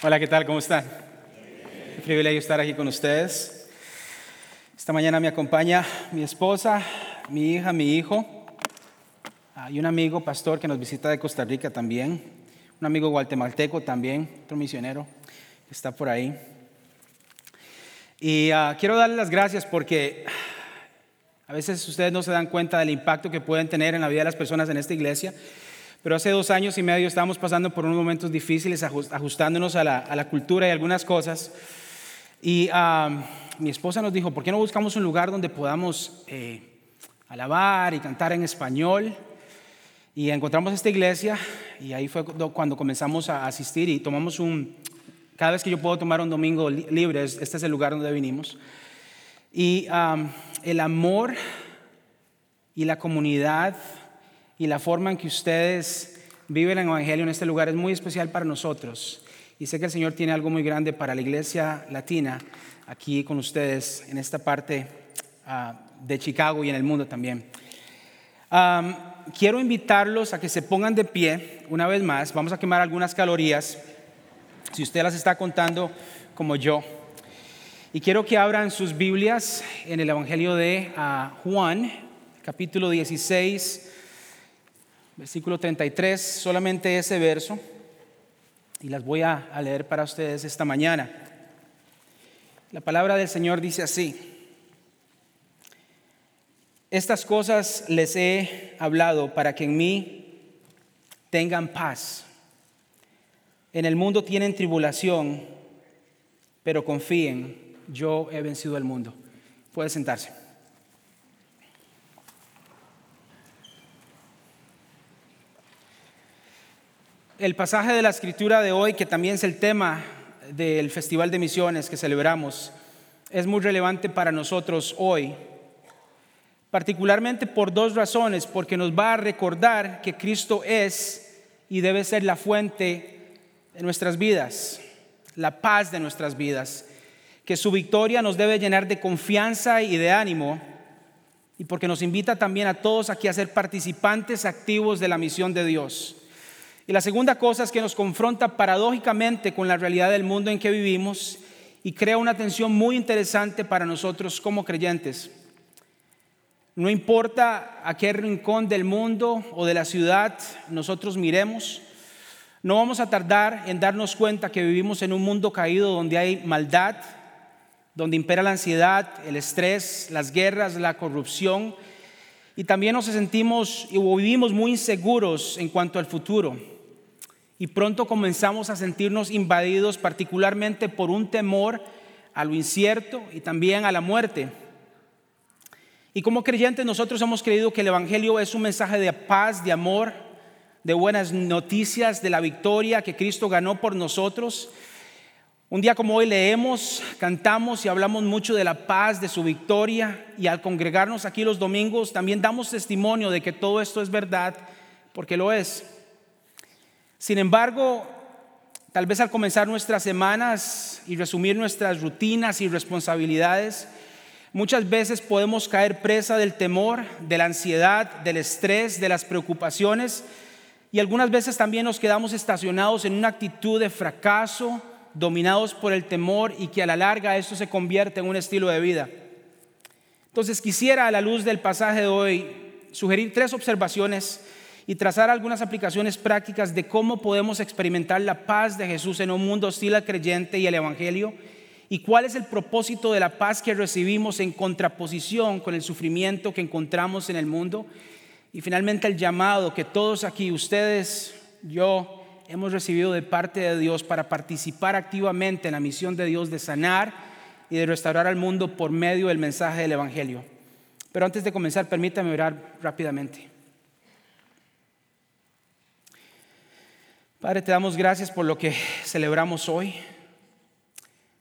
Hola, ¿qué tal? ¿Cómo están? Qué privilegio estar aquí con ustedes. Esta mañana me acompaña mi esposa, mi hija, mi hijo y un amigo pastor que nos visita de Costa Rica también, un amigo guatemalteco también, otro misionero que está por ahí. Y ah, quiero darles las gracias porque a veces ustedes no se dan cuenta del impacto que pueden tener en la vida de las personas en esta iglesia. Pero hace dos años y medio estábamos pasando por unos momentos difíciles, ajustándonos a la, cultura y algunas cosas. Y mi esposa nos dijo, ¿por qué no buscamos un lugar donde podamos eh, alabar y cantar en español? Y encontramos esta iglesia y ahí fue cuando comenzamos a asistir y tomamos un, cada vez que yo puedo tomar un domingo libre, este es el lugar donde vinimos. Y el amor y la comunidad y la forma en que ustedes viven el Evangelio en este lugar es muy especial para nosotros. Y sé que el Señor tiene algo muy grande para la iglesia latina aquí con ustedes en esta parte ah, de Chicago y en el mundo también. quiero invitarlos a que se pongan de pie una vez más. Vamos a quemar algunas calorías, si usted las está contando como yo. Y quiero que abran sus Biblias en el Evangelio de ah, Juan, capítulo 16 versículo 33, solamente ese verso, y las voy a, leer para ustedes esta mañana. La palabra del Señor dice así, estas cosas les he hablado para que en mí tengan paz. En el mundo tienen tribulación, pero confíen, yo he vencido al mundo. Puede sentarse. El pasaje de la escritura de hoy, que también es el tema del Festival de Misiones que celebramos, es muy relevante para nosotros hoy, particularmente por dos razones, porque nos va a recordar que Cristo es y debe ser la fuente de nuestras vidas, la paz de nuestras vidas, que su victoria nos debe llenar de confianza y de ánimo, y porque nos invita también a todos aquí a ser participantes activos de la misión de Dios. Y la segunda cosa es que nos confronta paradójicamente con la realidad del mundo en que vivimos y crea una tensión muy interesante para nosotros como creyentes. No importa a qué rincón del mundo o de la ciudad nosotros miremos, no vamos a tardar en darnos cuenta que vivimos en un mundo caído donde hay maldad, donde impera la ansiedad, el estrés, las guerras, la corrupción, y también nos sentimos y vivimos muy inseguros en cuanto al futuro y pronto comenzamos a sentirnos invadidos particularmente por un temor a lo incierto y también a la muerte. Y como creyentes nosotros hemos creído que el Evangelio es un mensaje de paz, de amor, de buenas noticias, de la victoria que Cristo ganó por nosotros. Un día como hoy leemos, cantamos y hablamos mucho de la paz, de su victoria y al congregarnos aquí los domingos también damos testimonio de que todo esto es verdad, porque lo es. Sin embargo, tal vez al comenzar nuestras semanas y resumir nuestras rutinas y responsabilidades, muchas veces podemos caer presa del temor, de la ansiedad, del estrés, de las preocupaciones y algunas veces también nos quedamos estacionados en una actitud de fracaso, dominados por el temor y que a la larga esto se convierte en un estilo de vida. Entonces quisiera a la luz del pasaje de hoy sugerir tres observaciones y trazar algunas aplicaciones prácticas de cómo podemos experimentar la paz de Jesús en un mundo hostil al creyente y el Evangelio y cuál es el propósito de la paz que recibimos en contraposición con el sufrimiento que encontramos en el mundo y finalmente el llamado que todos aquí, ustedes, yo, hemos recibido de parte de Dios para participar activamente en la misión de Dios de sanar y de restaurar al mundo por medio del mensaje del Evangelio. Pero antes de comenzar, permítame orar rápidamente. Padre, te damos gracias por lo que celebramos hoy.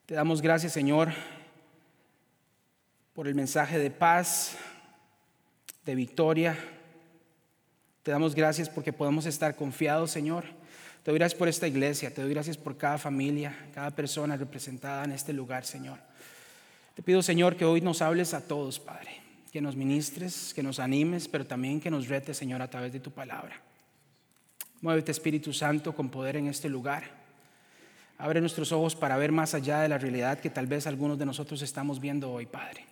Te damos gracias, Señor, por el mensaje de paz, de victoria. Te damos gracias porque podemos estar confiados, Señor. Te doy gracias por esta iglesia, te doy gracias por cada familia, cada persona representada en este lugar, Señor. Te pido, Señor, que hoy nos hables a todos, Padre, que nos ministres, que nos animes, pero también que nos retes, Señor, a través de tu palabra. Muévete Espíritu Santo con poder en este lugar. Abre nuestros ojos para ver más allá de la realidad que tal vez algunos de nosotros estamos viendo hoy, Padre.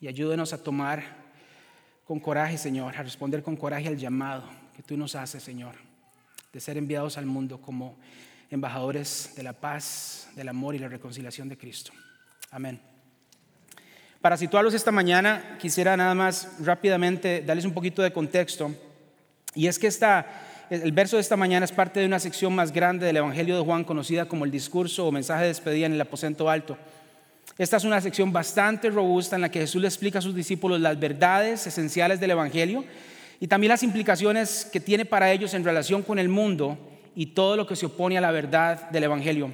Y ayúdenos a tomar con coraje, Señor, a responder con coraje al llamado que tú nos haces, Señor, de ser enviados al mundo como embajadores de la paz, del amor y la reconciliación de Cristo. Amén. Para situarlos esta mañana, quisiera nada más rápidamente darles un poquito de contexto. Y es que esta el verso de esta mañana es parte de una sección más grande del Evangelio de Juan conocida como el discurso o mensaje de despedida en el aposento alto. Esta es una sección bastante robusta en la que Jesús le explica a sus discípulos las verdades esenciales del Evangelio y también las implicaciones que tiene para ellos en relación con el mundo y todo lo que se opone a la verdad del Evangelio.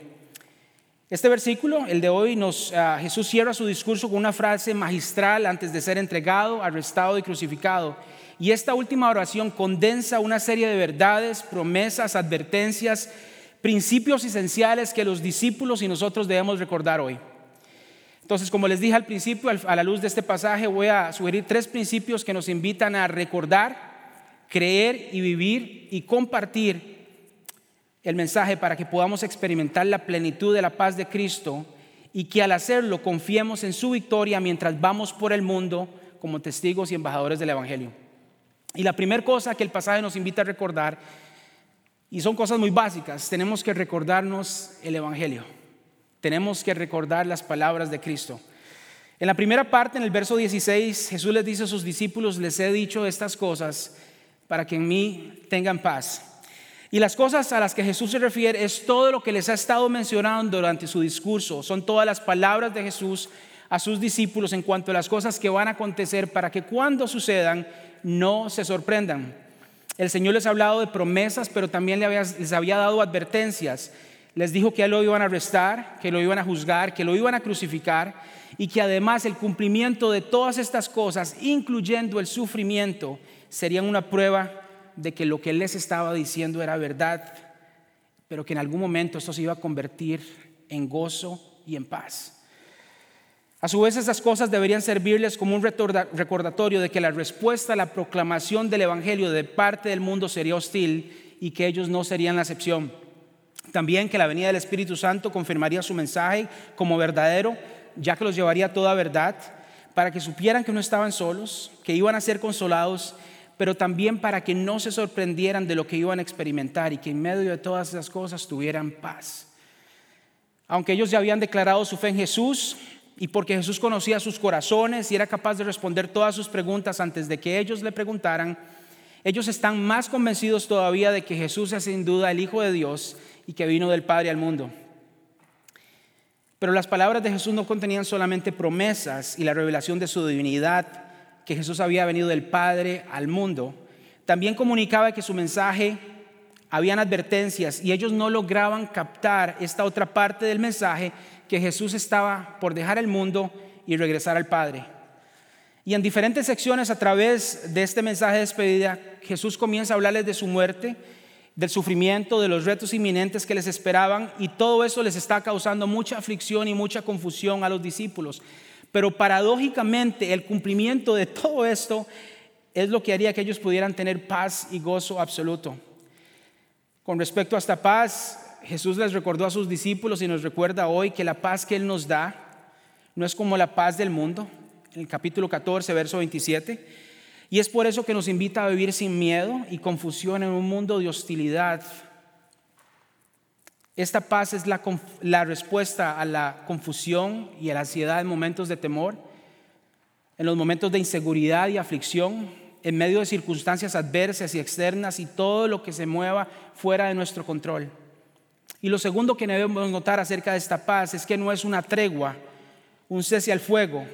Este versículo, el de hoy, nos, ah, Jesús cierra su discurso con una frase magistral antes de ser entregado, arrestado y crucificado. Y esta última oración condensa una serie de verdades, promesas, advertencias, principios esenciales que los discípulos y nosotros debemos recordar hoy. Entonces, como les dije al principio, a la luz de este pasaje voy a sugerir tres principios que nos invitan a recordar, creer y vivir y compartir el mensaje para que podamos experimentar la plenitud de la paz de Cristo y que al hacerlo confiemos en su victoria mientras vamos por el mundo como testigos y embajadores del Evangelio. Y la primera cosa que el pasaje nos invita a recordar, y son cosas muy básicas, tenemos que recordarnos el Evangelio, tenemos que recordar las palabras de Cristo. En la primera parte, en el verso 16, Jesús les dice a sus discípulos, les he dicho estas cosas para que en mí tengan paz. Y las cosas a las que Jesús se refiere es todo lo que les ha estado mencionando durante su discurso, son todas las palabras de Jesús a sus discípulos en cuanto a las cosas que van a acontecer para que cuando sucedan no se sorprendan. El Señor les ha hablado de promesas, pero también les había dado advertencias. Les dijo que lo iban a arrestar, que lo iban a juzgar, que lo iban a crucificar y que además el cumplimiento de todas estas cosas, incluyendo el sufrimiento, serían una prueba de que lo que Él les estaba diciendo era verdad, pero que en algún momento esto se iba a convertir en gozo y en paz. A su vez, esas cosas deberían servirles como un recordatorio de que la respuesta a la proclamación del Evangelio de parte del mundo sería hostil y que ellos no serían la excepción. También que la venida del Espíritu Santo confirmaría su mensaje como verdadero, ya que los llevaría a toda verdad, para que supieran que no estaban solos, que iban a ser consolados, pero también para que no se sorprendieran de lo que iban a experimentar y que en medio de todas esas cosas tuvieran paz. Aunque ellos ya habían declarado su fe en Jesús, y porque Jesús conocía sus corazones y era capaz de responder todas sus preguntas antes de que ellos le preguntaran, ellos están más convencidos todavía de que Jesús es sin duda el Hijo de Dios y que vino del Padre al mundo. Pero las palabras de Jesús no contenían solamente promesas y la revelación de su divinidad, que Jesús había venido del Padre al mundo, también comunicaba que su mensaje habían advertencias y ellos no lograban captar esta otra parte del mensaje que Jesús estaba por dejar el mundo y regresar al Padre. Y en diferentes secciones a través de este mensaje de despedida, Jesús comienza a hablarles de su muerte, del sufrimiento, de los retos inminentes que les esperaban y todo eso les está causando mucha aflicción y mucha confusión a los discípulos. Pero paradójicamente el cumplimiento de todo esto es lo que haría que ellos pudieran tener paz y gozo absoluto. Con respecto a esta paz, Jesús les recordó a sus discípulos y nos recuerda hoy que la paz que Él nos da no es como la paz del mundo, en el capítulo 14, verso 27. Y es por eso que nos invita a vivir sin miedo y confusión en un mundo de hostilidad. Esta paz es la, respuesta a la confusión y a la ansiedad en momentos de temor, en los momentos de inseguridad y aflicción, en medio de circunstancias adversas y externas y todo lo que se mueva fuera de nuestro control. Y lo segundo que debemos notar acerca de esta paz es que no es una tregua, un cese al fuego,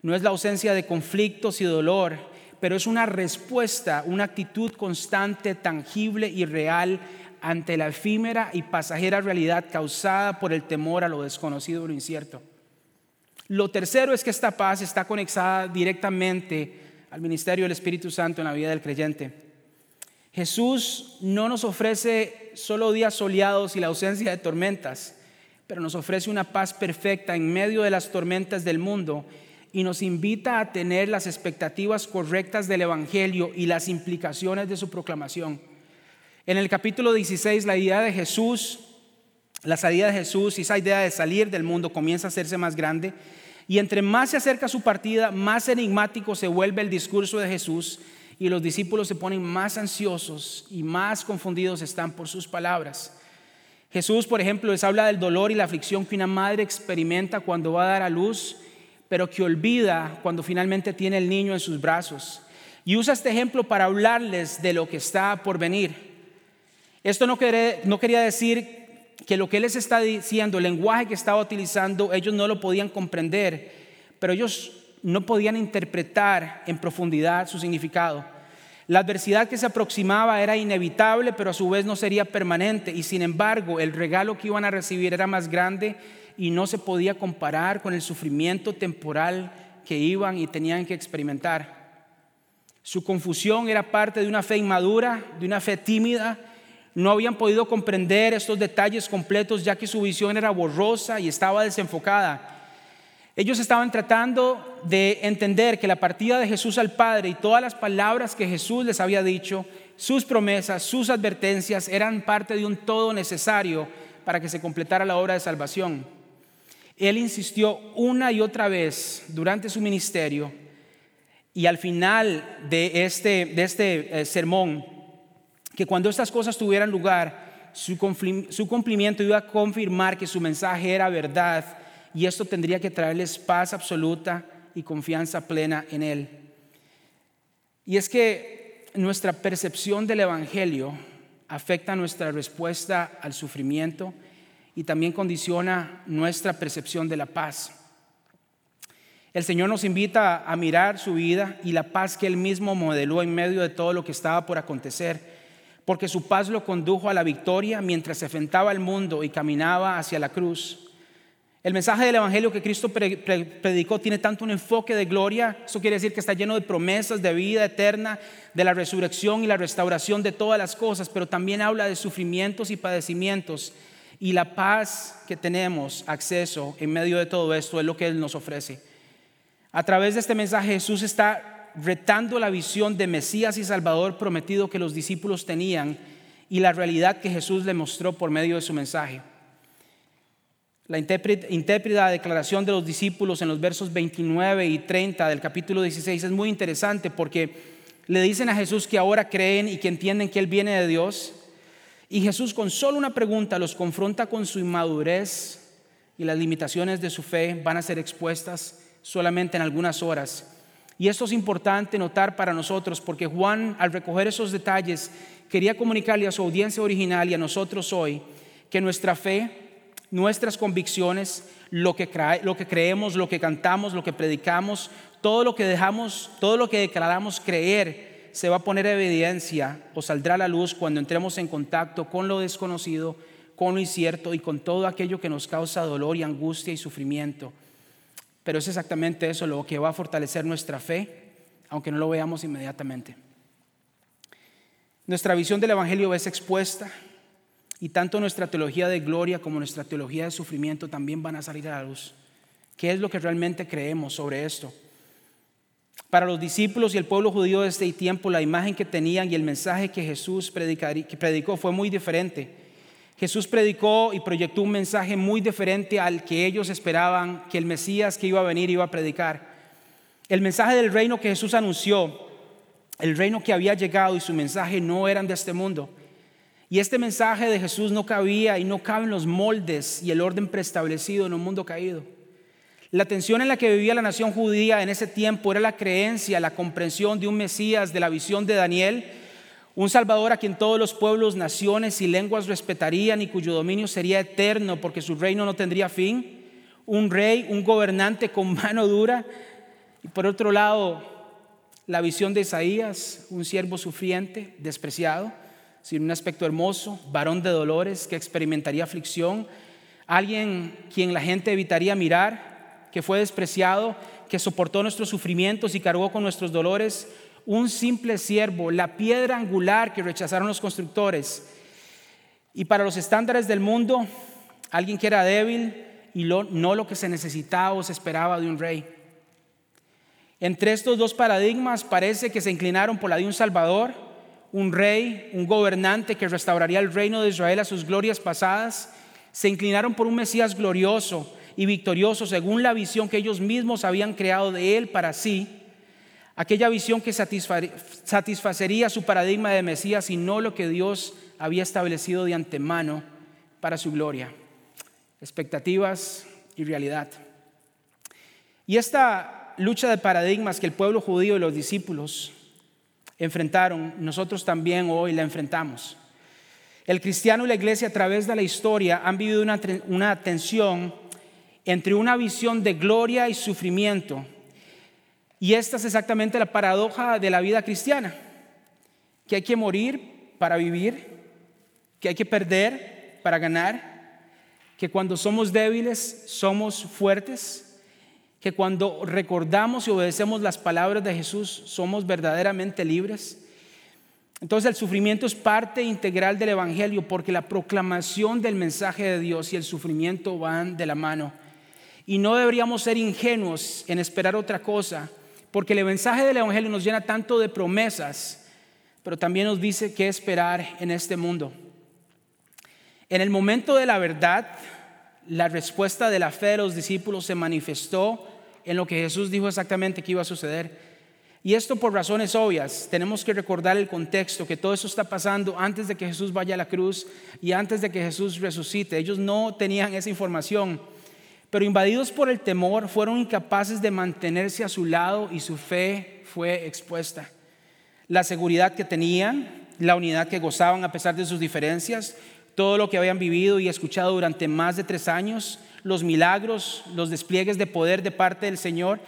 no es la ausencia de conflictos y dolor, pero es una respuesta, una actitud constante, tangible y real ante la efímera y pasajera realidad causada por el temor a lo desconocido o lo incierto. Lo tercero es que esta paz está conectada directamente al ministerio del Espíritu Santo en la vida del creyente. Jesús no nos ofrece solo días soleados y la ausencia de tormentas, pero nos ofrece una paz perfecta en medio de las tormentas del mundo y nos invita a tener las expectativas correctas del Evangelio y las implicaciones de su proclamación. En el capítulo 16, la idea de Jesús la salida de Jesús y esa idea de salir del mundo comienza a hacerse más grande. Y entre más se acerca su partida, más enigmático se vuelve el discurso de Jesús y los discípulos se ponen más ansiosos y más confundidos están por sus palabras. Jesús, por ejemplo, les habla del dolor y la aflicción que una madre experimenta cuando va a dar a luz, pero que olvida cuando finalmente tiene el niño en sus brazos. Y usa este ejemplo para hablarles de lo que está por venir. Esto no, quería decir que lo que él les está diciendo, el lenguaje que estaba utilizando, ellos no lo podían comprender, pero ellos no podían interpretar en profundidad su significado. La adversidad que se aproximaba era inevitable, pero a su vez no sería permanente, y sin embargo el regalo que iban a recibir era más grande y no se podía comparar con el sufrimiento temporal que iban y tenían que experimentar. Su confusión era parte de una fe inmadura, de una fe tímida, no habían podido comprender estos detalles completos ya que su visión era borrosa y estaba desenfocada. Ellos estaban tratando de entender que la partida de Jesús al Padre y todas las palabras que Jesús les había dicho, sus promesas, sus advertencias, eran parte de un todo necesario para que se completara la obra de salvación. Él insistió una y otra vez durante su ministerio y al final de este, de este eh, sermón, que cuando estas cosas tuvieran lugar, su, cumplimiento iba a confirmar que su mensaje era verdad y esto tendría que traerles paz absoluta y confianza plena en Él. Y es que nuestra percepción del Evangelio afecta nuestra respuesta al sufrimiento y también condiciona nuestra percepción de la paz. El Señor nos invita a mirar su vida y la paz que Él mismo modeló en medio de todo lo que estaba por acontecer porque su paz lo condujo a la victoria mientras se enfrentaba al mundo y caminaba hacia la cruz. El mensaje del Evangelio que Cristo predicó tiene tanto un enfoque de gloria, eso quiere decir que está lleno de promesas de vida eterna, de la resurrección y la restauración de todas las cosas, pero también habla de sufrimientos y padecimientos y la paz que tenemos acceso en medio de todo esto es lo que Él nos ofrece. A través de este mensaje Jesús está retando la visión de Mesías y Salvador prometido que los discípulos tenían y la realidad que Jesús le mostró por medio de su mensaje. La intérpreta declaración de los discípulos en los versos 29 y 30 del capítulo 16 es muy interesante porque le dicen a Jesús que ahora creen y que entienden que Él viene de Dios. Y Jesús con solo una pregunta los confronta con su inmadurez y las limitaciones de su fe van a ser expuestas solamente en algunas horas. Y esto es importante notar para nosotros porque Juan, al recoger esos detalles, quería comunicarle a su audiencia original y a nosotros hoy que nuestra fe, nuestras convicciones, lo que, creemos, lo que cantamos, lo que predicamos, todo lo que dejamos, todo lo que declaramos creer, se va a poner en evidencia o saldrá a la luz cuando entremos en contacto con lo desconocido, con lo incierto y con todo aquello que nos causa dolor y angustia y sufrimiento. Pero es exactamente eso lo que va a fortalecer nuestra fe, aunque no lo veamos inmediatamente. Nuestra visión del Evangelio es expuesta y tanto nuestra teología de gloria como nuestra teología de sufrimiento también van a salir a la luz. ¿Qué es lo que realmente creemos sobre esto? Para los discípulos y el pueblo judío de este tiempo, la imagen que tenían y el mensaje que Jesús predicó fue muy diferente. Jesús predicó y proyectó un mensaje muy diferente al que ellos esperaban que el Mesías que iba a venir iba a predicar. El mensaje del reino que Jesús anunció, el reino que había llegado y su mensaje no eran de este mundo. Y este mensaje de Jesús no cabía y no cabe en los moldes y el orden preestablecido en un mundo caído. La tensión en la que vivía la nación judía en ese tiempo era la creencia, la comprensión de un Mesías, de la visión de Daniel, un Salvador a quien todos los pueblos, naciones y lenguas respetarían y cuyo dominio sería eterno porque su reino no tendría fin. Un rey, un gobernante con mano dura. Y por otro lado, la visión de Isaías, un siervo sufriente, despreciado, sin un aspecto hermoso, varón de dolores que experimentaría aflicción, alguien quien la gente evitaría mirar, que fue despreciado, que soportó nuestros sufrimientos y cargó con nuestros dolores, un simple siervo, la piedra angular que rechazaron los constructores. Y para los estándares del mundo, alguien que era débil y no lo que se necesitaba o se esperaba de un rey. Entre estos dos paradigmas parece que se inclinaron por la de un Salvador, un rey, un gobernante que restauraría el reino de Israel a sus glorias pasadas, Se inclinaron por un Mesías glorioso y victorioso según la visión que ellos mismos habían creado de él para sí, aquella visión que satisfacería su paradigma de Mesías y no lo que Dios había establecido de antemano para su gloria. Expectativas y realidad. Y esta lucha de paradigmas que el pueblo judío y los discípulos enfrentaron, nosotros también hoy la enfrentamos. El cristiano y la iglesia a través de la historia han vivido una, una tensión entre una visión de gloria y sufrimiento. Y esta es exactamente la paradoja de la vida cristiana, que hay que morir para vivir, que hay que perder para ganar, que cuando somos débiles somos fuertes, que cuando recordamos y obedecemos las palabras de Jesús somos verdaderamente libres. Entonces el sufrimiento es parte integral del Evangelio porque la proclamación del mensaje de Dios y el sufrimiento van de la mano. Y no deberíamos ser ingenuos en esperar otra cosa, porque el mensaje del Evangelio nos llena tanto de promesas, pero también nos dice qué esperar en este mundo. En el momento de la verdad, la respuesta de la fe de los discípulos se manifestó en lo que Jesús dijo exactamente que iba a suceder. Y esto por razones obvias. Tenemos que recordar el contexto, que todo eso está pasando antes de que Jesús vaya a la cruz y antes de que Jesús resucite. Ellos no tenían esa información, pero invadidos por el temor fueron incapaces de mantenerse a su lado y su fe fue expuesta. La seguridad que tenían, la unidad que gozaban a pesar de sus diferencias, todo lo que habían vivido y escuchado durante más de tres años, los milagros, los despliegues de poder de parte del Señor,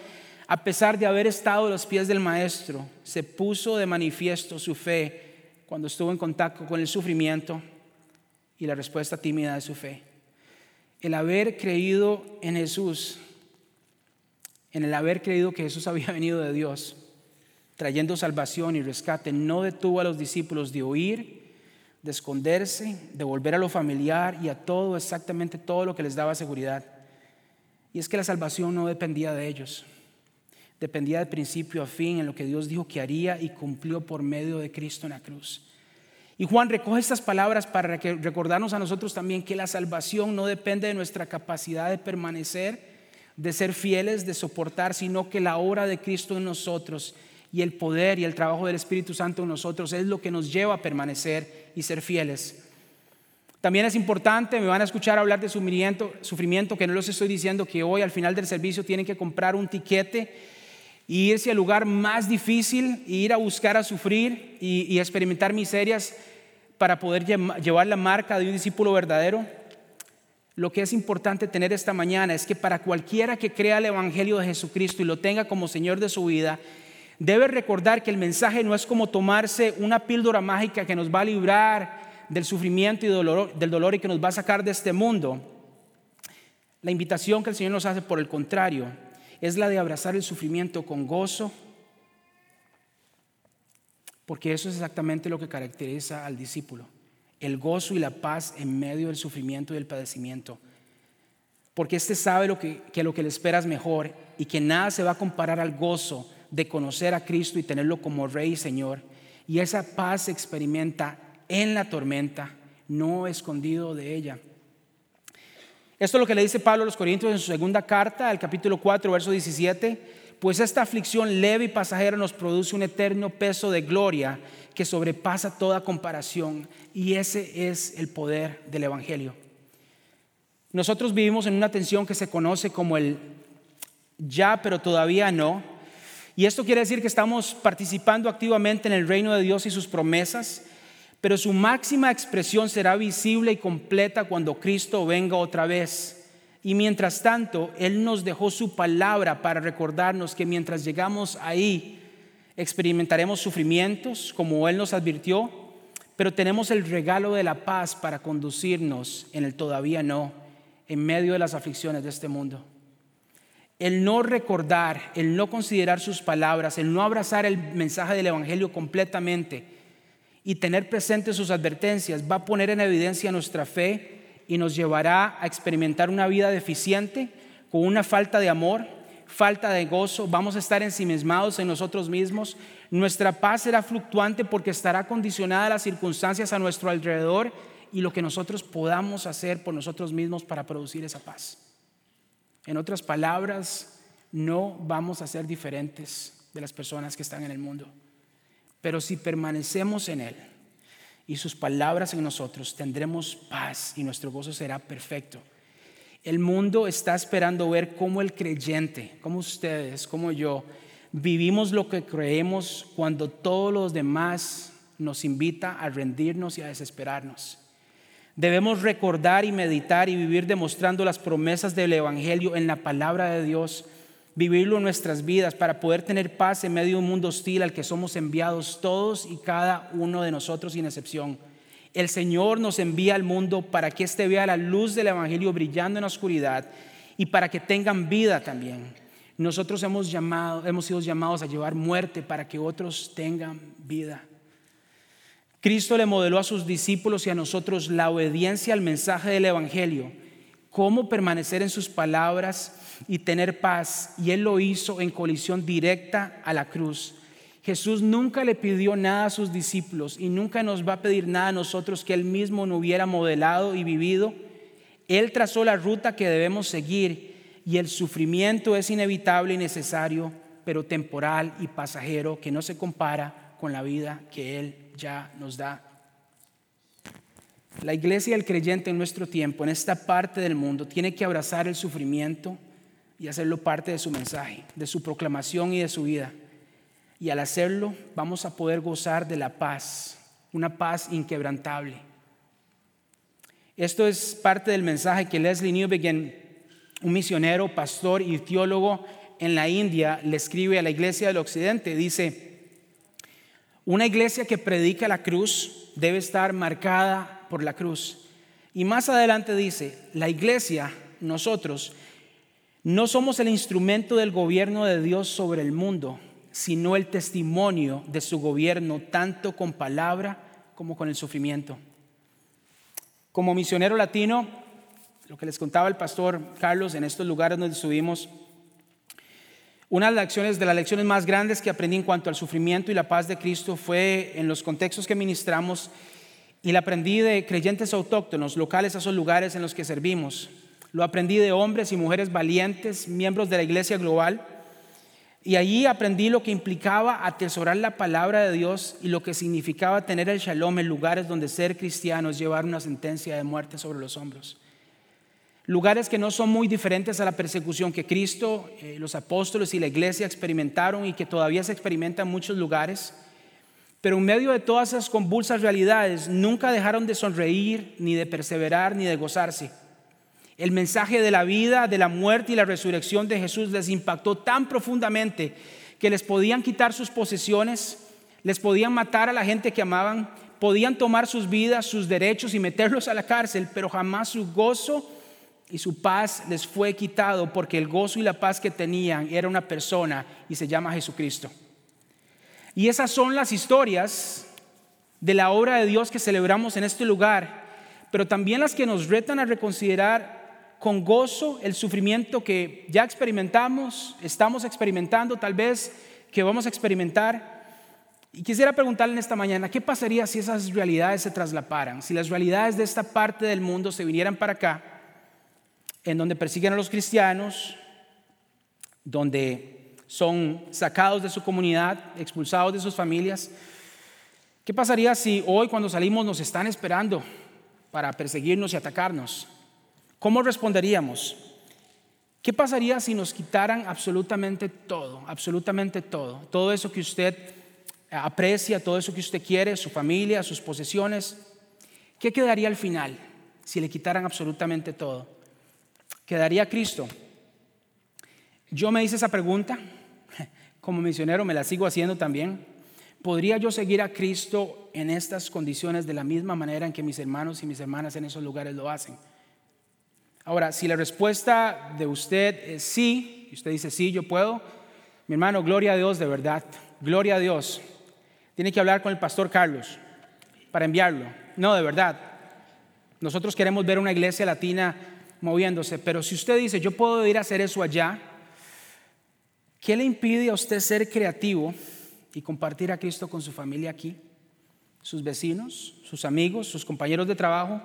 a pesar de haber estado a los pies del Maestro, se puso de manifiesto su fe cuando estuvo en contacto con el sufrimiento y la respuesta tímida de su fe. El haber creído en Jesús, en el haber creído que Jesús había venido de Dios, trayendo salvación y rescate, no detuvo a los discípulos de oír, de esconderse, de volver a lo familiar y a todo, exactamente todo lo que les daba seguridad. Y es que la salvación no dependía de ellos dependía de principio a fin en lo que Dios dijo que haría y cumplió por medio de Cristo en la cruz. Y Juan recoge estas palabras para recordarnos a nosotros también que la salvación no depende de nuestra capacidad de permanecer, de ser fieles, de soportar, sino que la obra de Cristo en nosotros y el poder y el trabajo del Espíritu Santo en nosotros es lo que nos lleva a permanecer y ser fieles. También es importante, me van a escuchar hablar de sufrimiento, sufrimiento, que no les estoy diciendo que hoy al final del servicio tienen que comprar un tiquete y irse al lugar más difícil, e ir a buscar a sufrir y, experimentar miserias para poder llevar la marca de un discípulo verdadero. Lo que es importante tener esta mañana es que para cualquiera que crea el Evangelio de Jesucristo y lo tenga como Señor de su vida, debe recordar que el mensaje no es como tomarse una píldora mágica que nos va a librar del sufrimiento y del dolor y que nos va a sacar de este mundo. La invitación que el Señor nos hace, por el contrario, es la de abrazar el sufrimiento con gozo, porque eso es exactamente lo que caracteriza al discípulo, el gozo y la paz en medio del sufrimiento y del padecimiento. Porque éste sabe lo que, que lo que le espera es mejor y que nada se va a comparar al gozo de conocer a Cristo y tenerlo como Rey y Señor. Y esa paz se experimenta en la tormenta, no escondido de ella. Esto es lo que le dice Pablo a los Corintios en su segunda carta, al capítulo 4, verso 17. Pues esta aflicción leve y pasajera nos produce un eterno peso de gloria que sobrepasa toda comparación. Y ese es el poder del Evangelio. Nosotros vivimos en una tensión que se conoce como el ya, pero todavía no. Y esto quiere decir que estamos participando activamente en el reino de Dios y sus promesas pero su máxima expresión será visible y completa cuando Cristo venga otra vez. Y mientras tanto, Él nos dejó su palabra para recordarnos que mientras llegamos ahí, experimentaremos sufrimientos, como Él nos advirtió, pero tenemos el regalo de la paz para conducirnos en el todavía no, en medio de las aflicciones de este mundo. El no recordar, el no considerar sus palabras, el no abrazar el mensaje del Evangelio completamente, y tener presentes sus advertencias va a poner en evidencia nuestra fe y nos llevará a experimentar una vida deficiente con una falta de amor, falta de gozo, vamos a estar ensimismados en nosotros mismos, nuestra paz será fluctuante porque estará condicionada a las circunstancias a nuestro alrededor y lo que nosotros podamos hacer por nosotros mismos para producir esa paz. En otras palabras, no vamos a ser diferentes de las personas que están en el mundo. Pero si permanecemos en Él y sus palabras en nosotros, tendremos paz y nuestro gozo será perfecto. El mundo está esperando ver cómo el creyente, como ustedes, como yo, vivimos lo que creemos cuando todos los demás nos invita a rendirnos y a desesperarnos. Debemos recordar y meditar y vivir demostrando las promesas del Evangelio en la palabra de Dios, vivirlo en nuestras vidas para poder tener paz en medio de un mundo hostil al que somos enviados todos y cada uno de nosotros sin excepción. El Señor nos envía al mundo para que éste vea la luz del Evangelio brillando en la oscuridad y para que tengan vida también. Nosotros hemos, llamado, hemos sido llamados a llevar muerte para que otros tengan vida. Cristo le modeló a sus discípulos y a nosotros la obediencia al mensaje del Evangelio, cómo permanecer en sus palabras y tener paz. Y Él lo hizo en colisión directa a la cruz. Jesús nunca le pidió nada a sus discípulos y nunca nos va a pedir nada a nosotros que Él mismo no hubiera modelado y vivido. Él trazó la ruta que debemos seguir y el sufrimiento es inevitable y necesario, pero temporal y pasajero, que no se compara con la vida que Él ya nos da. La iglesia del creyente en nuestro tiempo, en esta parte del mundo, tiene que abrazar el sufrimiento y hacerlo parte de su mensaje, de su proclamación y de su vida. Y al hacerlo vamos a poder gozar de la paz, una paz inquebrantable. Esto es parte del mensaje que Leslie Newbegin, un misionero, pastor y teólogo en la India, le escribe a la iglesia del Occidente. Dice, una iglesia que predica la cruz debe estar marcada por la cruz. Y más adelante dice, la iglesia, nosotros, no somos el instrumento del gobierno de Dios sobre el mundo, sino el testimonio de su gobierno, tanto con palabra como con el sufrimiento. Como misionero latino, lo que les contaba el pastor Carlos en estos lugares donde subimos, una de las lecciones, de las lecciones más grandes que aprendí en cuanto al sufrimiento y la paz de Cristo fue en los contextos que ministramos y la aprendí de creyentes autóctonos, locales a esos lugares en los que servimos. Lo aprendí de hombres y mujeres valientes, miembros de la iglesia global. Y allí aprendí lo que implicaba atesorar la palabra de Dios y lo que significaba tener el shalom en lugares donde ser cristiano es llevar una sentencia de muerte sobre los hombros. Lugares que no son muy diferentes a la persecución que Cristo, eh, los apóstoles y la iglesia experimentaron y que todavía se experimenta en muchos lugares. Pero en medio de todas esas convulsas realidades, nunca dejaron de sonreír, ni de perseverar, ni de gozarse. El mensaje de la vida, de la muerte y la resurrección de Jesús les impactó tan profundamente que les podían quitar sus posesiones, les podían matar a la gente que amaban, podían tomar sus vidas, sus derechos y meterlos a la cárcel, pero jamás su gozo y su paz les fue quitado porque el gozo y la paz que tenían era una persona y se llama Jesucristo. Y esas son las historias de la obra de Dios que celebramos en este lugar, pero también las que nos retan a reconsiderar con gozo el sufrimiento que ya experimentamos, estamos experimentando, tal vez que vamos a experimentar. Y quisiera preguntarle en esta mañana, ¿qué pasaría si esas realidades se traslaparan? Si las realidades de esta parte del mundo se vinieran para acá, en donde persiguen a los cristianos, donde son sacados de su comunidad, expulsados de sus familias. ¿Qué pasaría si hoy cuando salimos nos están esperando para perseguirnos y atacarnos? ¿Cómo responderíamos? ¿Qué pasaría si nos quitaran absolutamente todo, absolutamente todo? Todo eso que usted aprecia, todo eso que usted quiere, su familia, sus posesiones. ¿Qué quedaría al final si le quitaran absolutamente todo? ¿Quedaría Cristo? Yo me hice esa pregunta, como misionero me la sigo haciendo también. ¿Podría yo seguir a Cristo en estas condiciones de la misma manera en que mis hermanos y mis hermanas en esos lugares lo hacen? Ahora, si la respuesta de usted es sí, y usted dice sí, yo puedo, mi hermano, gloria a Dios de verdad, gloria a Dios. Tiene que hablar con el pastor Carlos para enviarlo. No, de verdad. Nosotros queremos ver una iglesia latina moviéndose, pero si usted dice, yo puedo ir a hacer eso allá, ¿qué le impide a usted ser creativo y compartir a Cristo con su familia aquí? sus vecinos, sus amigos, sus compañeros de trabajo,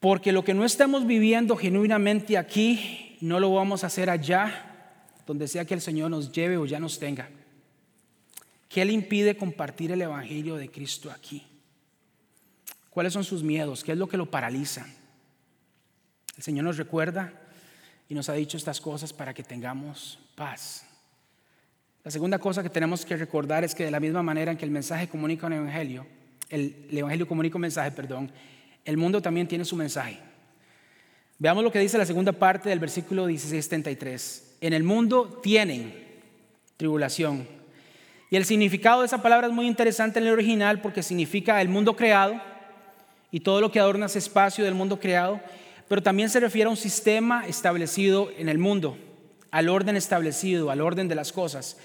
porque lo que no estamos viviendo genuinamente aquí, no lo vamos a hacer allá, donde sea que el Señor nos lleve o ya nos tenga. ¿Qué le impide compartir el Evangelio de Cristo aquí? ¿Cuáles son sus miedos? ¿Qué es lo que lo paraliza? El Señor nos recuerda y nos ha dicho estas cosas para que tengamos paz. La segunda cosa que tenemos que recordar es que de la misma manera en que el mensaje comunica un evangelio, el, evangelio comunica un mensaje, perdón, el mundo también tiene su mensaje. Veamos lo que dice la segunda parte del versículo 16:33. En el mundo tienen tribulación. Y el significado de esa palabra es muy interesante en el original porque significa el mundo creado y todo lo que adorna ese espacio del mundo creado, pero también se refiere a un sistema establecido en el mundo al orden establecido, al orden de las cosas.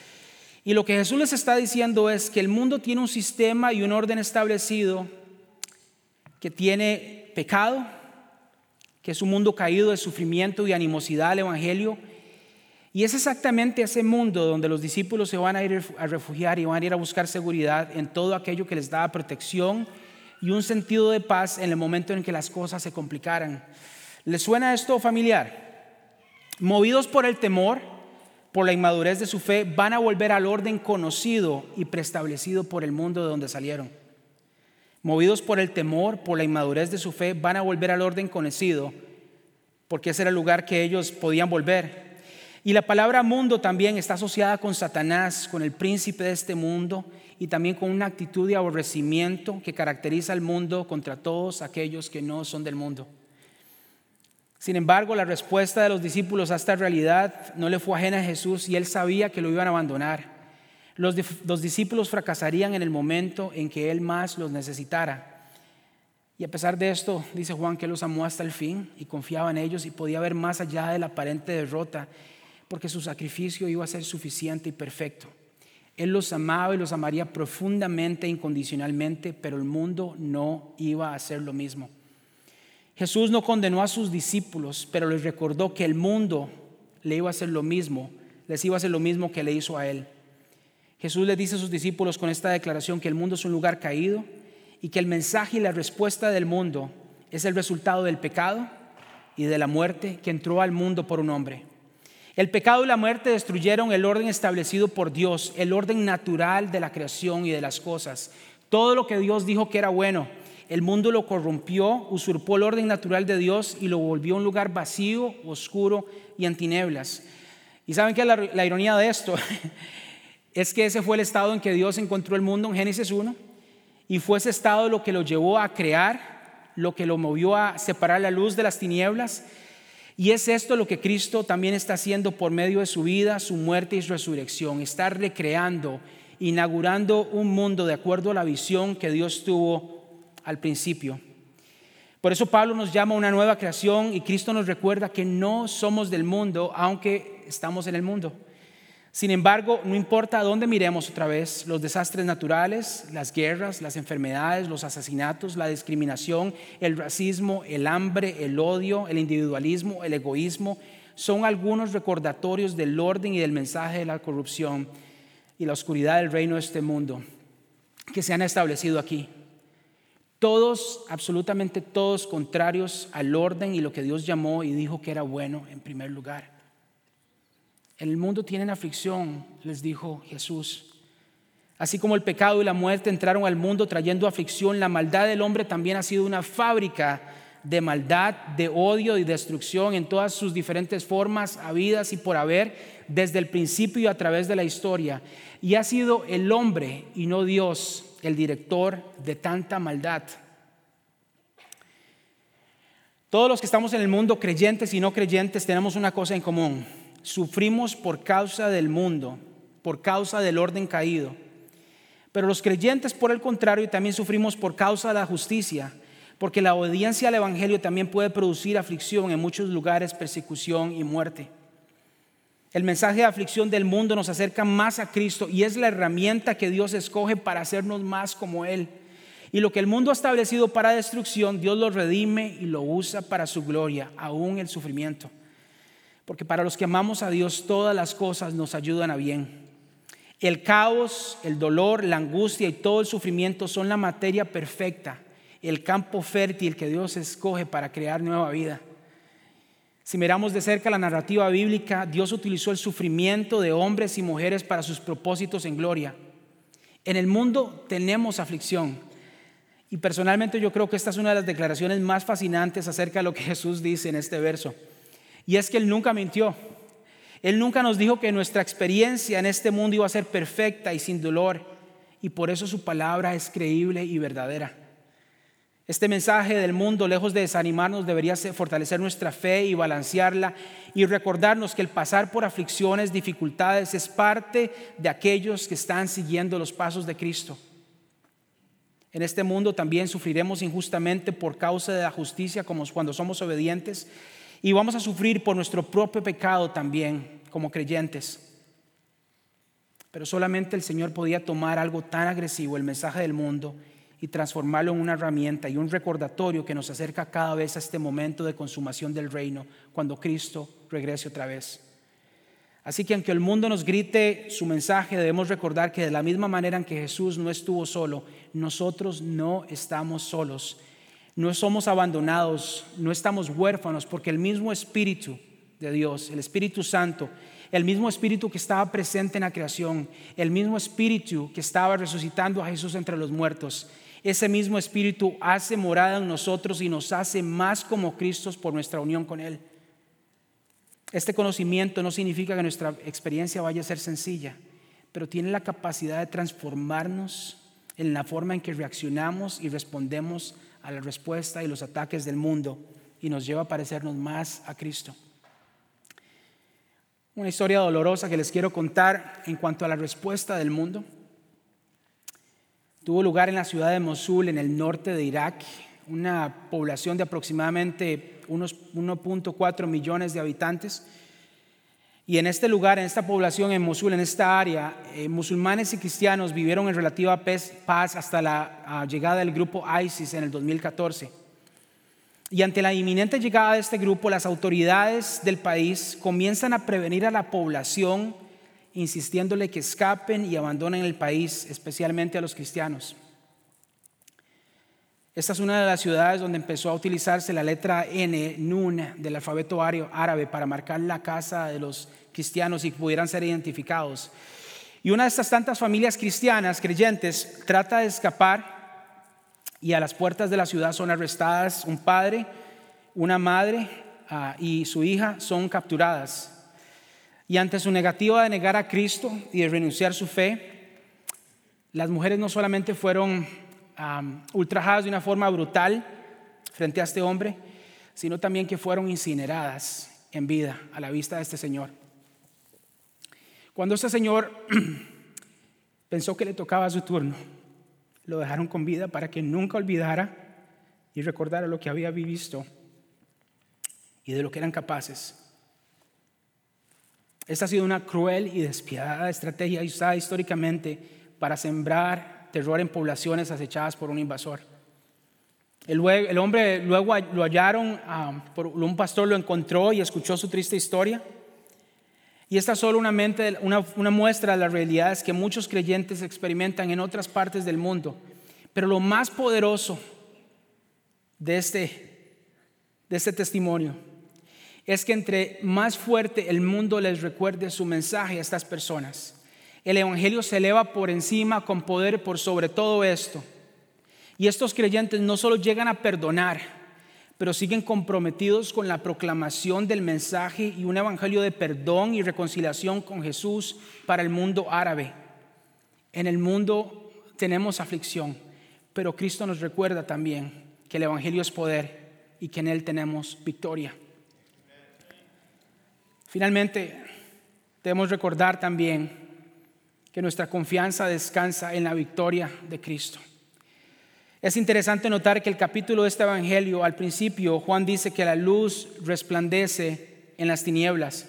Y lo que Jesús les está diciendo es que el mundo tiene un sistema y un orden establecido que tiene pecado, que es un mundo caído de sufrimiento y animosidad al Evangelio. Y es exactamente ese mundo donde los discípulos se van a ir a refugiar y van a ir a buscar seguridad en todo aquello que les da protección y un sentido de paz en el momento en que las cosas se complicaran. ¿Les suena esto familiar? Movidos por el temor, por la inmadurez de su fe, van a volver al orden conocido y preestablecido por el mundo de donde salieron. Movidos por el temor, por la inmadurez de su fe, van a volver al orden conocido, porque ese era el lugar que ellos podían volver. Y la palabra mundo también está asociada con Satanás, con el príncipe de este mundo, y también con una actitud de aborrecimiento que caracteriza al mundo contra todos aquellos que no son del mundo. Sin embargo, la respuesta de los discípulos a esta realidad no le fue ajena a Jesús y él sabía que lo iban a abandonar. Los, discípulos fracasarían en el momento en que él más los necesitara. Y a pesar de esto, dice Juan que los amó hasta el fin y confiaba en ellos y podía ver más allá de la aparente derrota, porque su sacrificio iba a ser suficiente y perfecto. Él los amaba y los amaría profundamente e incondicionalmente, pero el mundo no iba a hacer lo mismo. Jesús no condenó a sus discípulos, pero les recordó que el mundo le iba a hacer lo mismo, les iba a hacer lo mismo que le hizo a él. Jesús le dice a sus discípulos con esta declaración que el mundo es un lugar caído y que el mensaje y la respuesta del mundo es el resultado del pecado y de la muerte que entró al mundo por un hombre. El pecado y la muerte destruyeron el orden establecido por Dios, el orden natural de la creación y de las cosas. Todo lo que Dios dijo que era bueno, el mundo lo corrompió, usurpó el orden natural de Dios y lo volvió un lugar vacío, oscuro y antineblas. ¿Y saben qué es la, ironía de esto? es que ese fue el estado en que Dios encontró el mundo en Génesis 1 y fue ese estado lo que lo llevó a crear, lo que lo movió a separar la luz de las tinieblas. Y es esto lo que Cristo también está haciendo por medio de su vida, su muerte y su resurrección. Está recreando, inaugurando un mundo de acuerdo a la visión que Dios tuvo al principio. Por eso Pablo nos llama una nueva creación y Cristo nos recuerda que no somos del mundo, aunque estamos en el mundo. Sin embargo, no importa a dónde miremos otra vez, los desastres naturales, las guerras, las enfermedades, los asesinatos, la discriminación, el racismo, el hambre, el odio, el individualismo, el egoísmo, son algunos recordatorios del orden y del mensaje de la corrupción y la oscuridad del reino de este mundo que se han establecido aquí. Todos, absolutamente todos contrarios al orden y lo que Dios llamó y dijo que era bueno en primer lugar. En el mundo tienen aflicción, les dijo Jesús. Así como el pecado y la muerte entraron al mundo trayendo aflicción, la maldad del hombre también ha sido una fábrica de maldad, de odio y destrucción en todas sus diferentes formas, habidas y por haber, desde el principio y a través de la historia. Y ha sido el hombre y no Dios el director de tanta maldad. Todos los que estamos en el mundo, creyentes y no creyentes, tenemos una cosa en común. Sufrimos por causa del mundo, por causa del orden caído. Pero los creyentes, por el contrario, también sufrimos por causa de la justicia, porque la obediencia al Evangelio también puede producir aflicción en muchos lugares, persecución y muerte. El mensaje de aflicción del mundo nos acerca más a Cristo y es la herramienta que Dios escoge para hacernos más como Él. Y lo que el mundo ha establecido para destrucción, Dios lo redime y lo usa para su gloria, aún el sufrimiento. Porque para los que amamos a Dios, todas las cosas nos ayudan a bien. El caos, el dolor, la angustia y todo el sufrimiento son la materia perfecta, el campo fértil que Dios escoge para crear nueva vida. Si miramos de cerca la narrativa bíblica, Dios utilizó el sufrimiento de hombres y mujeres para sus propósitos en gloria. En el mundo tenemos aflicción. Y personalmente yo creo que esta es una de las declaraciones más fascinantes acerca de lo que Jesús dice en este verso. Y es que Él nunca mintió. Él nunca nos dijo que nuestra experiencia en este mundo iba a ser perfecta y sin dolor. Y por eso su palabra es creíble y verdadera. Este mensaje del mundo, lejos de desanimarnos, debería fortalecer nuestra fe y balancearla y recordarnos que el pasar por aflicciones, dificultades, es parte de aquellos que están siguiendo los pasos de Cristo. En este mundo también sufriremos injustamente por causa de la justicia, como cuando somos obedientes, y vamos a sufrir por nuestro propio pecado también, como creyentes. Pero solamente el Señor podía tomar algo tan agresivo, el mensaje del mundo, y transformarlo en una herramienta y un recordatorio que nos acerca cada vez a este momento de consumación del reino, cuando Cristo regrese otra vez. Así que aunque el mundo nos grite su mensaje, debemos recordar que de la misma manera en que Jesús no estuvo solo, nosotros no estamos solos, no somos abandonados, no estamos huérfanos, porque el mismo Espíritu de Dios, el Espíritu Santo, el mismo Espíritu que estaba presente en la creación, el mismo Espíritu que estaba resucitando a Jesús entre los muertos, ese mismo Espíritu hace morada en nosotros y nos hace más como Cristos por nuestra unión con Él. Este conocimiento no significa que nuestra experiencia vaya a ser sencilla, pero tiene la capacidad de transformarnos en la forma en que reaccionamos y respondemos a la respuesta y los ataques del mundo y nos lleva a parecernos más a Cristo. Una historia dolorosa que les quiero contar en cuanto a la respuesta del mundo tuvo lugar en la ciudad de Mosul, en el norte de Irak, una población de aproximadamente unos 1.4 millones de habitantes. Y en este lugar, en esta población, en Mosul, en esta área, eh, musulmanes y cristianos vivieron en relativa paz hasta la llegada del grupo ISIS en el 2014. Y ante la inminente llegada de este grupo, las autoridades del país comienzan a prevenir a la población insistiéndole que escapen y abandonen el país, especialmente a los cristianos. Esta es una de las ciudades donde empezó a utilizarse la letra N, Nun, del alfabeto árabe para marcar la casa de los cristianos y pudieran ser identificados. Y una de estas tantas familias cristianas, creyentes, trata de escapar y a las puertas de la ciudad son arrestadas un padre, una madre ah, y su hija son capturadas. Y ante su negativa de negar a Cristo y de renunciar su fe, las mujeres no solamente fueron ultrajadas de una forma brutal frente a este hombre, sino también que fueron incineradas en vida a la vista de este Señor. Cuando este Señor pensó que le tocaba su turno, lo dejaron con vida para que nunca olvidara y recordara lo que había visto y de lo que eran capaces. Esta ha sido una cruel y despiadada estrategia usada históricamente para sembrar terror en poblaciones acechadas por un invasor. El, hombre luego lo hallaron, ah, por, un pastor lo encontró y escuchó su triste historia. Y esta es solo una, una, muestra de las realidades que muchos creyentes experimentan en otras partes del mundo. Pero lo más poderoso de este, de este testimonio es que entre más fuerte el mundo les recuerde su mensaje a estas personas, el Evangelio se eleva por encima con poder por sobre todo esto. Y estos creyentes no solo llegan a perdonar, pero siguen comprometidos con la proclamación del mensaje y un evangelio de perdón y reconciliación con Jesús para el mundo árabe. En el mundo tenemos aflicción, pero Cristo nos recuerda también que el evangelio es poder y que en él tenemos victoria. Finalmente, debemos recordar también que nuestra confianza descansa en la victoria de Cristo. Es interesante notar que el capítulo de este Evangelio, al principio, Juan dice que la luz resplandece en las tinieblas.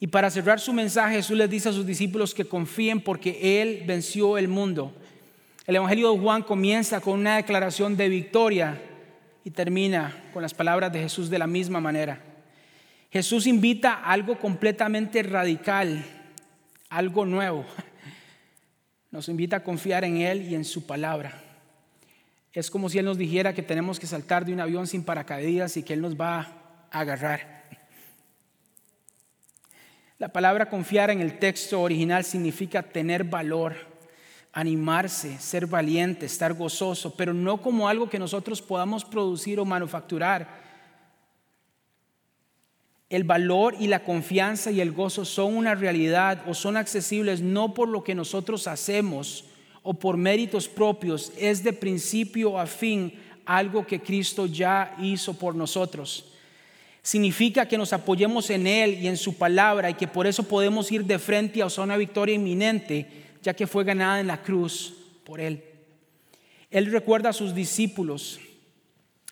Y para cerrar su mensaje, Jesús les dice a sus discípulos que confíen porque Él venció el mundo. El Evangelio de Juan comienza con una declaración de victoria y termina con las palabras de Jesús de la misma manera. Jesús invita a algo completamente radical, algo nuevo. Nos invita a confiar en Él y en su palabra. Es como si Él nos dijera que tenemos que saltar de un avión sin paracaídas y que Él nos va a agarrar. La palabra confiar en el texto original significa tener valor, animarse, ser valiente, estar gozoso, pero no como algo que nosotros podamos producir o manufacturar. El valor y la confianza y el gozo son una realidad o son accesibles no por lo que nosotros hacemos o por méritos propios, es de principio a fin algo que Cristo ya hizo por nosotros significa que nos apoyemos en Él y en su palabra y que por eso podemos ir de frente a una victoria inminente, ya que fue ganada en la cruz por Él. Él recuerda a sus discípulos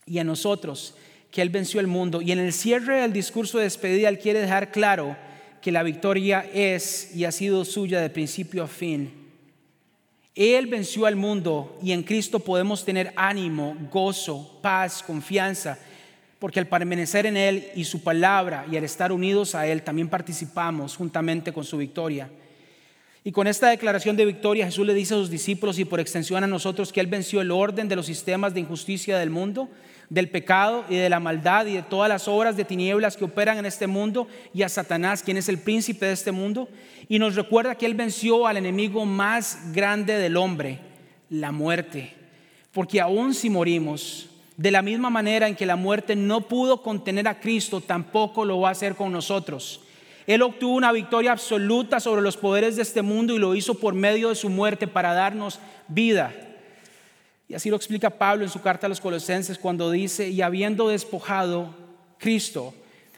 y a nosotros que Él venció el mundo y en el cierre del discurso de despedida Él quiere dejar claro que la victoria es y ha sido suya de principio a fin. Él venció al mundo y en Cristo podemos tener ánimo, gozo, paz, confianza porque al permanecer en Él y su palabra y al estar unidos a Él, también participamos juntamente con su victoria. Y con esta declaración de victoria Jesús le dice a sus discípulos y por extensión a nosotros que Él venció el orden de los sistemas de injusticia del mundo, del pecado y de la maldad y de todas las obras de tinieblas que operan en este mundo y a Satanás, quien es el príncipe de este mundo. Y nos recuerda que Él venció al enemigo más grande del hombre, la muerte. Porque aún si morimos, de la misma manera en que la muerte no pudo contener a Cristo, tampoco lo va a hacer con nosotros. Él obtuvo una victoria absoluta sobre los poderes de este mundo y lo hizo por medio de su muerte para darnos vida. Y así lo explica Pablo en su carta a los colosenses cuando dice, y habiendo despojado Cristo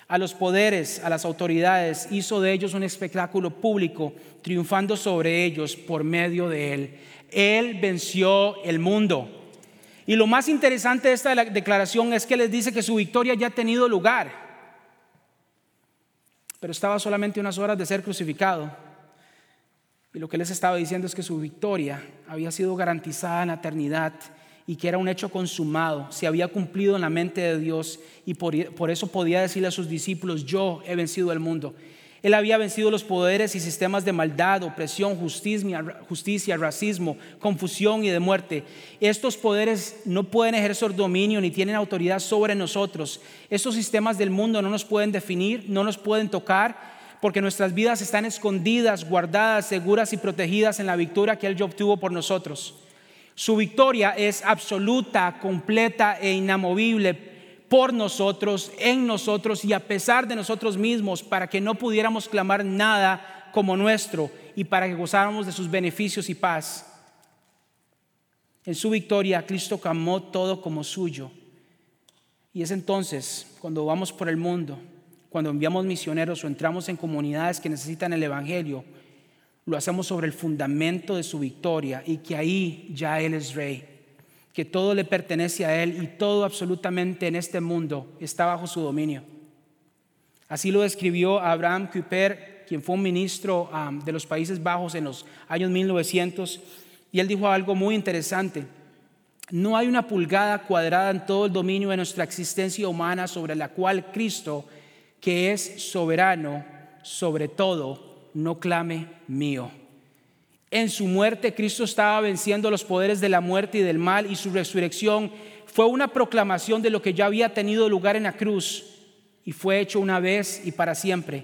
a los poderes, a las autoridades, hizo de ellos un espectáculo público, triunfando sobre ellos por medio de él. Él venció el mundo. Y lo más interesante de esta declaración es que les dice que su victoria ya ha tenido lugar, pero estaba solamente unas horas de ser crucificado. Y lo que les estaba diciendo es que su victoria había sido garantizada en la eternidad y que era un hecho consumado, se había cumplido en la mente de Dios y por, por eso podía decirle a sus discípulos, yo he vencido el mundo. Él había vencido los poderes y sistemas de maldad, opresión, justicia, justicia, racismo, confusión y de muerte. Estos poderes no pueden ejercer dominio ni tienen autoridad sobre nosotros. Estos sistemas del mundo no nos pueden definir, no nos pueden tocar, porque nuestras vidas están escondidas, guardadas, seguras y protegidas en la victoria que Él ya obtuvo por nosotros. Su victoria es absoluta, completa e inamovible por nosotros, en nosotros y a pesar de nosotros mismos, para que no pudiéramos clamar nada como nuestro y para que gozáramos de sus beneficios y paz. En su victoria, Cristo camó todo como suyo. Y es entonces cuando vamos por el mundo, cuando enviamos misioneros o entramos en comunidades que necesitan el Evangelio, lo hacemos sobre el fundamento de su victoria y que ahí ya Él es rey que todo le pertenece a Él y todo absolutamente en este mundo está bajo su dominio. Así lo describió Abraham Kuyper, quien fue un ministro um, de los Países Bajos en los años 1900, y él dijo algo muy interesante. No hay una pulgada cuadrada en todo el dominio de nuestra existencia humana sobre la cual Cristo, que es soberano sobre todo, no clame mío. En su muerte Cristo estaba venciendo los poderes de la muerte y del mal y su resurrección fue una proclamación de lo que ya había tenido lugar en la cruz y fue hecho una vez y para siempre.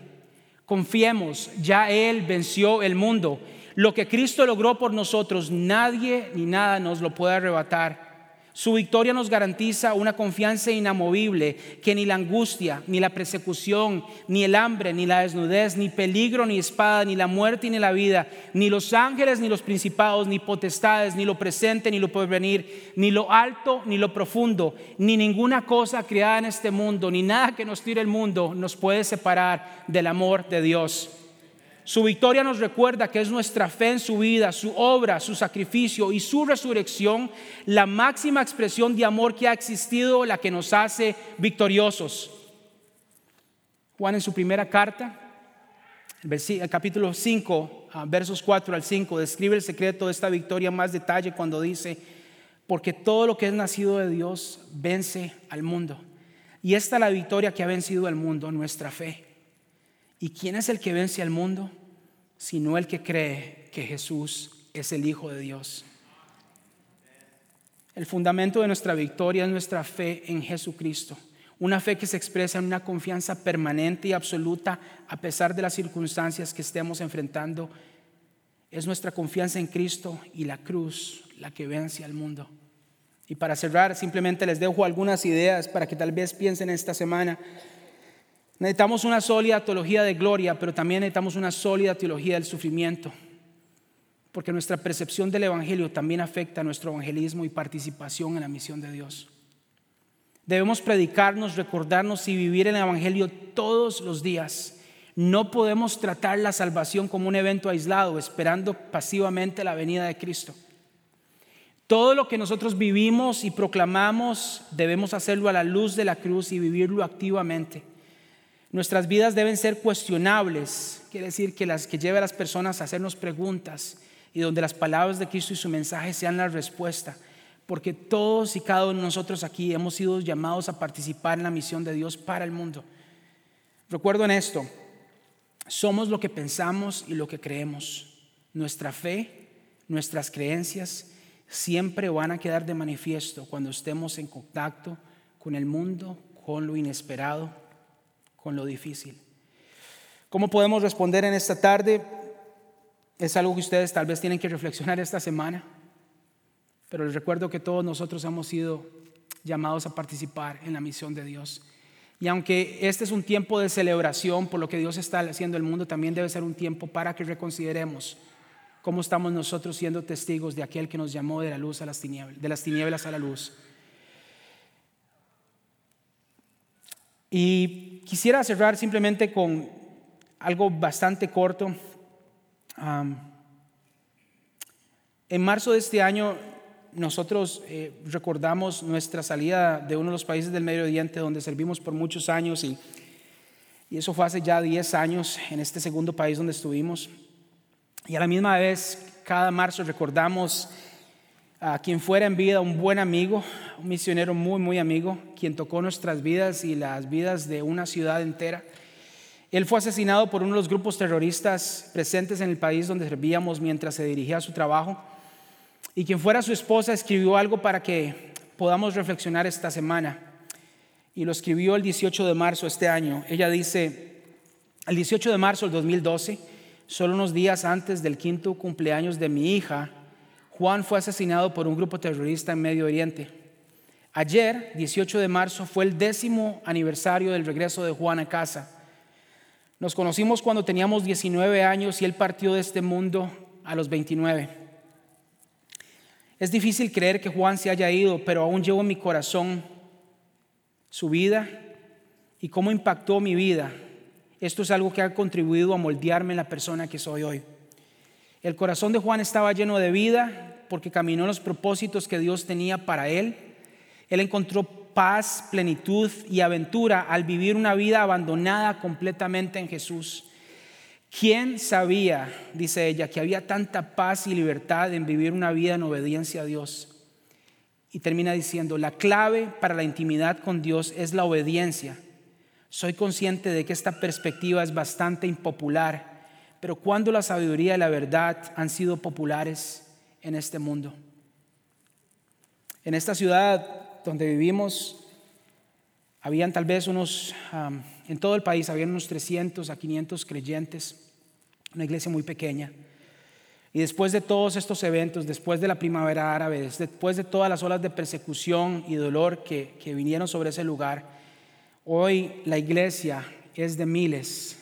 Confiemos, ya Él venció el mundo. Lo que Cristo logró por nosotros, nadie ni nada nos lo puede arrebatar. Su victoria nos garantiza una confianza inamovible que ni la angustia, ni la persecución, ni el hambre, ni la desnudez, ni peligro, ni espada, ni la muerte, ni la vida, ni los ángeles, ni los principados, ni potestades, ni lo presente, ni lo porvenir, ni lo alto, ni lo profundo, ni ninguna cosa creada en este mundo, ni nada que nos tire el mundo nos puede separar del amor de Dios. Su victoria nos recuerda que es nuestra fe en su vida, su obra, su sacrificio y su resurrección la máxima expresión de amor que ha existido, la que nos hace victoriosos. Juan en su primera carta, el capítulo 5, ah, versos 4 al 5, describe el secreto de esta victoria más detalle cuando dice, porque todo lo que es nacido de Dios vence al mundo. Y esta es la victoria que ha vencido al mundo, nuestra fe. ¿Y quién es el que vence al mundo? Sino el que cree que Jesús es el Hijo de Dios. El fundamento de nuestra victoria es nuestra fe en Jesucristo. Una fe que se expresa en una confianza permanente y absoluta a pesar de las circunstancias que estemos enfrentando. Es nuestra confianza en Cristo y la cruz la que vence al mundo. Y para cerrar, simplemente les dejo algunas ideas para que tal vez piensen esta semana. Necesitamos una sólida teología de gloria, pero también necesitamos una sólida teología del sufrimiento porque nuestra percepción del Evangelio también afecta nuestro evangelismo y participación en la misión de Dios. Debemos predicarnos, recordarnos y vivir el Evangelio todos los días. No podemos tratar la salvación como un evento aislado, esperando pasivamente la venida de Cristo. Todo lo que nosotros vivimos y proclamamos debemos hacerlo a la luz de la cruz y vivirlo activamente. Nuestras vidas deben ser cuestionables, quiere decir que las que lleve a las personas a hacernos preguntas y donde las palabras de Cristo y su mensaje sean la respuesta, porque todos y cada uno de nosotros aquí hemos sido llamados a participar en la misión de Dios para el mundo. Recuerdo en esto, somos lo que pensamos y lo que creemos. Nuestra fe, nuestras creencias siempre van a quedar de manifiesto cuando estemos en contacto con el mundo, con lo inesperado, con lo difícil. ¿Cómo podemos responder en esta tarde? Es algo que ustedes tal vez tienen que reflexionar esta semana, pero les recuerdo que todos nosotros hemos sido llamados a participar en la misión de Dios. Y aunque este es un tiempo de celebración por lo que Dios está haciendo en el mundo, también debe ser un tiempo para que reconsideremos cómo estamos nosotros siendo testigos de aquel que nos llamó de la luz a las tinieblas, de las tinieblas a la luz. Y quisiera cerrar simplemente con algo bastante corto en marzo de este año nosotros eh, recordamos nuestra salida de uno de los países del Medio Oriente donde servimos por muchos años y, eso fue hace ya 10 años en este segundo país donde estuvimos. Y a la misma vez, cada marzo recordamos a quien fuera en vida un buen amigo, un misionero muy, muy amigo, quien tocó nuestras vidas y las vidas de una ciudad entera. Él fue asesinado por uno de los grupos terroristas presentes en el país donde servíamos mientras se dirigía a su trabajo. Y quien fuera su esposa escribió algo para que podamos reflexionar esta semana. Y lo escribió el 18 de marzo este año. Ella dice, el 18 de marzo del 2012, solo unos días antes del quinto cumpleaños de mi hija, Juan fue asesinado por un grupo terrorista en Medio Oriente. Ayer, 18 de marzo, fue el décimo aniversario del regreso de Juan a casa. Nos conocimos cuando teníamos 19 años y él partió de este mundo a los 29. Es difícil creer que Juan se haya ido, pero aún llevo en mi corazón su vida y cómo impactó mi vida. Esto es algo que ha contribuido a moldearme en la persona que soy hoy. El corazón de Juan estaba lleno de vida porque caminó los propósitos que Dios tenía para él. Él encontró paz, plenitud y aventura al vivir una vida abandonada completamente en Jesús. ¿Quién sabía, dice ella, que había tanta paz y libertad en vivir una vida en obediencia a Dios? Y termina diciendo, la clave para la intimidad con Dios es la obediencia. Soy consciente de que esta perspectiva es bastante impopular, pero cuando la sabiduría y la verdad han sido populares en este mundo? En esta ciudad donde vivimos, habían tal vez unos, en todo el país, habían unos 300 a 500 creyentes, una iglesia muy pequeña. Y después de todos estos eventos, después de la primavera árabe, después de todas las olas de persecución y dolor que, que vinieron sobre ese lugar, hoy la iglesia es de miles.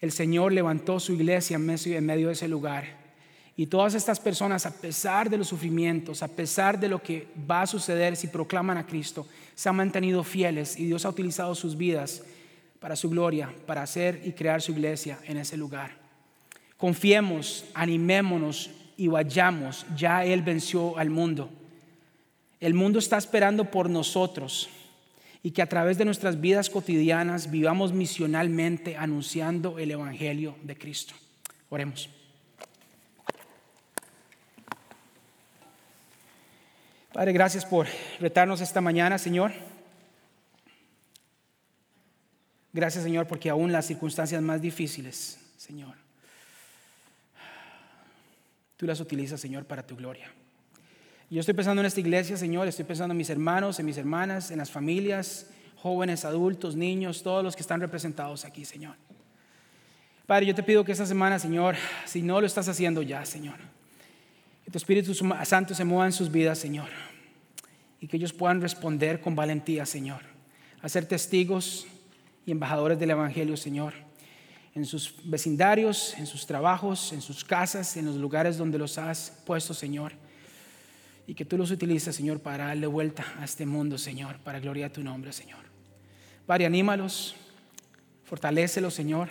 El Señor levantó su iglesia en medio, de ese lugar. Y todas estas personas, a pesar de los sufrimientos, a pesar de lo que va a suceder si proclaman a Cristo, se han mantenido fieles y Dios ha utilizado sus vidas para su gloria, para hacer y crear su iglesia en ese lugar. Confiemos, animémonos y vayamos. Ya Él venció al mundo. El mundo está esperando por nosotros y que a través de nuestras vidas cotidianas vivamos misionalmente anunciando el Evangelio de Cristo. Oremos. Padre, gracias por retarnos esta mañana, Señor. Gracias, Señor, porque aún las circunstancias más difíciles, Señor, tú las utilizas, Señor, para tu gloria. Yo estoy pensando en esta iglesia, Señor, estoy pensando en mis hermanos, en mis hermanas, en las familias, jóvenes, adultos, niños, todos los que están representados aquí, Señor. Padre, yo te pido que esta semana, Señor, si no lo estás haciendo ya, Señor, que tu Espíritu Santo se mueva en sus vidas, Señor, y que ellos puedan responder con valentía, Señor, a ser testigos y embajadores del Evangelio, Señor, en sus vecindarios, en sus trabajos, en sus casas, en los lugares donde los has puesto, Señor y que tú los utilices, Señor, para darle vuelta a este mundo, Señor, para gloria a tu nombre, Señor. Padre, anímalos, fortalécelos, Señor.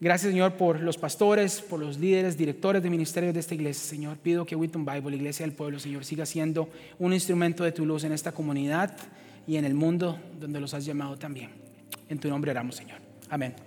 Gracias, Señor, por los pastores, por los líderes, directores de ministerios de esta iglesia, Señor. Pido que Witton Bible, iglesia del pueblo, Señor, siga siendo un instrumento de tu luz en esta comunidad y en el mundo donde los has llamado también. En tu nombre oramos, Señor. Amén.